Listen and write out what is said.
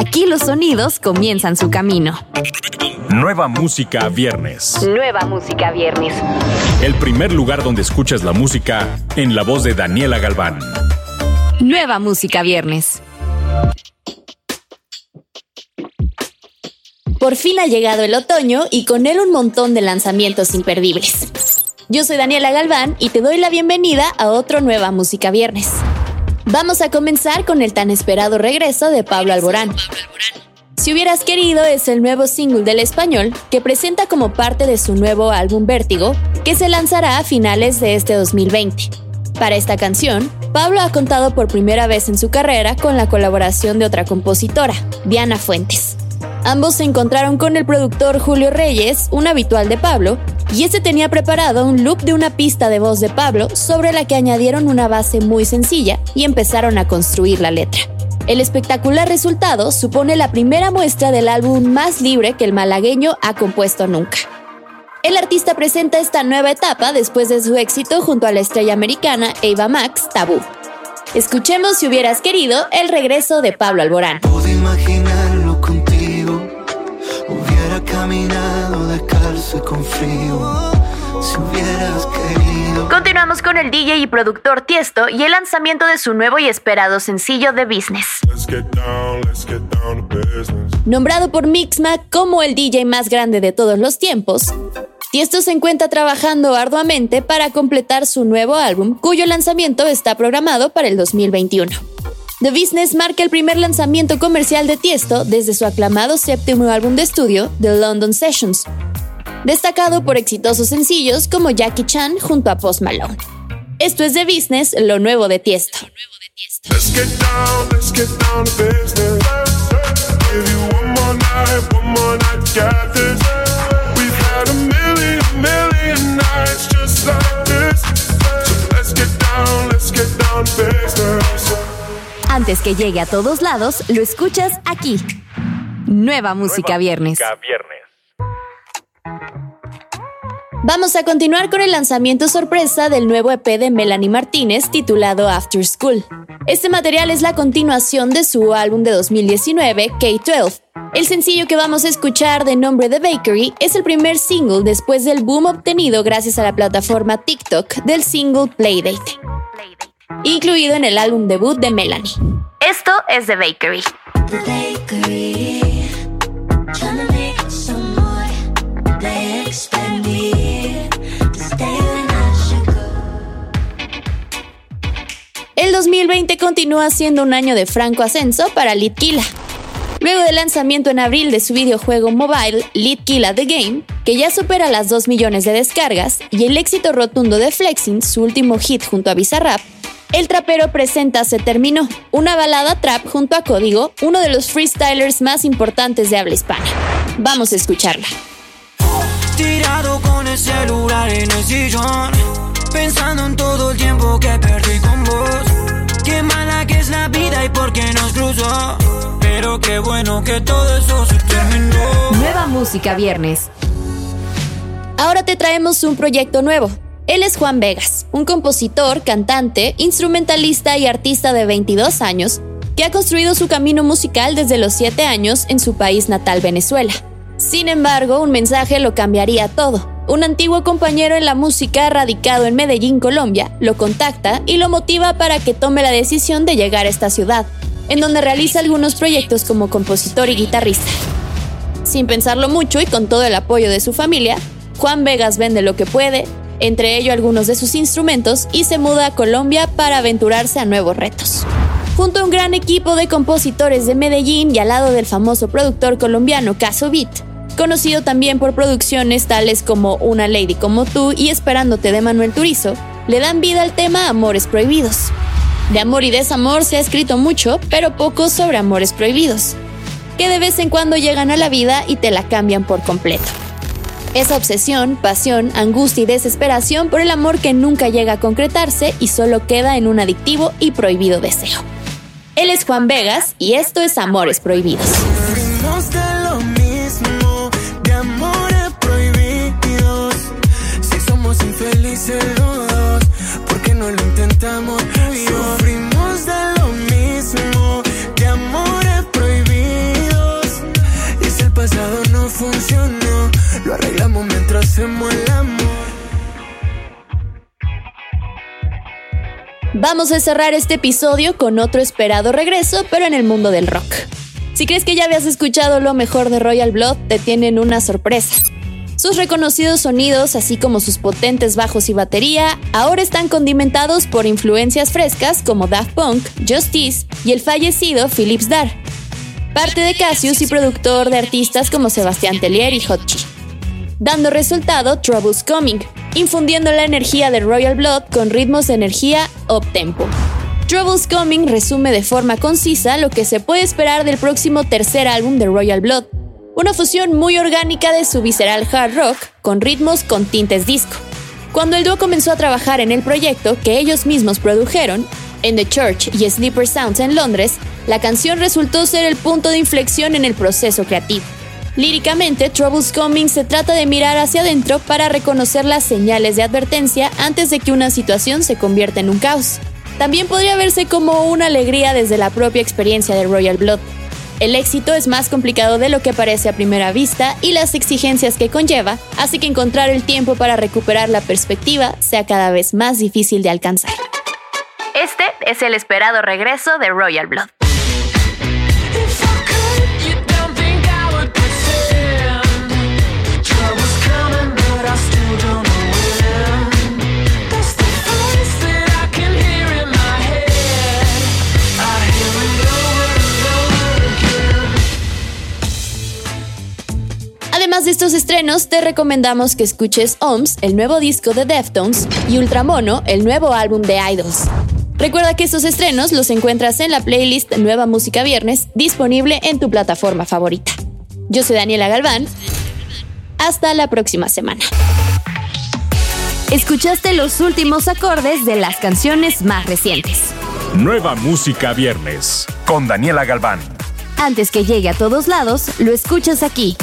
Aquí los sonidos comienzan su camino. Nueva música viernes. Nueva música viernes. El primer lugar donde escuchas la música en la voz de Daniela Galván. Nueva música viernes. Por fin ha llegado el otoño y con él un montón de lanzamientos imperdibles. Yo soy Daniela Galván y te doy la bienvenida a otro Nueva Música Viernes. Vamos a comenzar con el tan esperado regreso de Pablo Alborán. Si hubieras querido es el nuevo single del español que presenta como parte de su nuevo álbum Vértigo, que se lanzará a finales de este 2020. Para esta canción, Pablo ha contado por primera vez en su carrera con la colaboración de otra compositora, Diana Fuentes. Ambos se encontraron con el productor Julio Reyes, un habitual de Pablo, y este tenía preparado un loop de una pista de voz de Pablo sobre la que añadieron una base muy sencilla y empezaron a construir la letra. El espectacular resultado supone la primera muestra del álbum más libre que el malagueño ha compuesto nunca. El artista presenta esta nueva etapa después de su éxito junto a la estrella americana Ava Max, Tabú. Escuchemos si hubieras querido el regreso de Pablo Alborán. imaginarlo contigo, hubiera caminado con frío. Si hubieras querido. Continuamos con el DJ y productor Tiesto y el lanzamiento de su nuevo y esperado sencillo The Business. Nombrado por Mixma como el DJ más grande de todos los tiempos, Tiesto se encuentra trabajando arduamente para completar su nuevo álbum, cuyo lanzamiento está programado para el 2021. The Business marca el primer lanzamiento comercial de Tiesto desde su aclamado séptimo álbum de estudio, The London Sessions, destacado por exitosos sencillos como Jackie Chan junto a Post Malone. Esto es The Business, lo nuevo de Tiesto. Antes que llegue a todos lados, lo escuchas aquí. Nueva Música Viernes. Vamos a continuar con el lanzamiento sorpresa del nuevo EP de Melanie Martínez titulado After School. Este material es la continuación de su álbum de 2019, K-12. El sencillo que vamos a escuchar de nombre The Bakery es el primer single después del boom obtenido gracias a la plataforma TikTok del single Playdate, incluido en el álbum debut de Melanie. Esto es The Bakery. 2020 continúa siendo un año de franco ascenso para Litkila. Luego del lanzamiento en abril de su videojuego mobile Litkila The Game, que ya supera las 2 millones de descargas, y el éxito rotundo de Flexing, su último hit junto a Bizarrap, el trapero presenta Se Terminó, una balada trap junto a Código, uno de los freestylers más importantes de habla hispana. Vamos a escucharla. Tirado con el celular en el sillón, pensando en todo el tiempo que perdí con vos. Nueva música viernes. Ahora te traemos un proyecto nuevo. Él es Juan Vegas, un compositor, cantante, instrumentalista y artista de 22 años que ha construido su camino musical desde los 7 años en su país natal Venezuela. Sin embargo, un mensaje lo cambiaría todo. Un antiguo compañero en la música radicado en Medellín, Colombia, lo contacta y lo motiva para que tome la decisión de llegar a esta ciudad, en donde realiza algunos proyectos como compositor y guitarrista. Sin pensarlo mucho y con todo el apoyo de su familia, Juan Vegas vende lo que puede, entre ello algunos de sus instrumentos, y se muda a Colombia para aventurarse a nuevos retos. Junto a un gran equipo de compositores de Medellín y al lado del famoso productor colombiano Caso Beat, conocido también por producciones tales como Una Lady como tú y Esperándote de Manuel Turizo, le dan vida al tema Amores Prohibidos. De amor y desamor se ha escrito mucho, pero poco sobre amores prohibidos, que de vez en cuando llegan a la vida y te la cambian por completo. Esa obsesión, pasión, angustia y desesperación por el amor que nunca llega a concretarse y solo queda en un adictivo y prohibido deseo. Él es Juan Vegas y esto es Amores Prohibidos. Lo arreglamos mientras hacemos el. Vamos a cerrar este episodio con otro esperado regreso, pero en el mundo del rock. Si crees que ya habías escuchado lo mejor de Royal Blood, te tienen una sorpresa. Sus reconocidos sonidos, así como sus potentes bajos y batería, ahora están condimentados por influencias frescas como Daft Punk, Justice y el fallecido Philips Dar, parte de Cassius y productor de artistas como Sebastián Tellier y Hotchi. Dando resultado Troubles Coming, infundiendo la energía de Royal Blood con ritmos de energía up-tempo. Troubles Coming resume de forma concisa lo que se puede esperar del próximo tercer álbum de Royal Blood, una fusión muy orgánica de su visceral hard rock con ritmos con tintes disco. Cuando el dúo comenzó a trabajar en el proyecto que ellos mismos produjeron, en The Church y Sleeper Sounds en Londres, la canción resultó ser el punto de inflexión en el proceso creativo. Líricamente, Troubles Coming se trata de mirar hacia adentro para reconocer las señales de advertencia antes de que una situación se convierta en un caos. También podría verse como una alegría desde la propia experiencia de Royal Blood. El éxito es más complicado de lo que parece a primera vista y las exigencias que conlleva, así que encontrar el tiempo para recuperar la perspectiva sea cada vez más difícil de alcanzar. Este es el esperado regreso de Royal Blood. Estos estrenos, te recomendamos que escuches OMS, el nuevo disco de Deftones, y Ultramono, el nuevo álbum de Idols. Recuerda que estos estrenos los encuentras en la playlist Nueva Música Viernes, disponible en tu plataforma favorita. Yo soy Daniela Galván. Hasta la próxima semana. Escuchaste los últimos acordes de las canciones más recientes. Nueva Música Viernes con Daniela Galván. Antes que llegue a todos lados, lo escuchas aquí,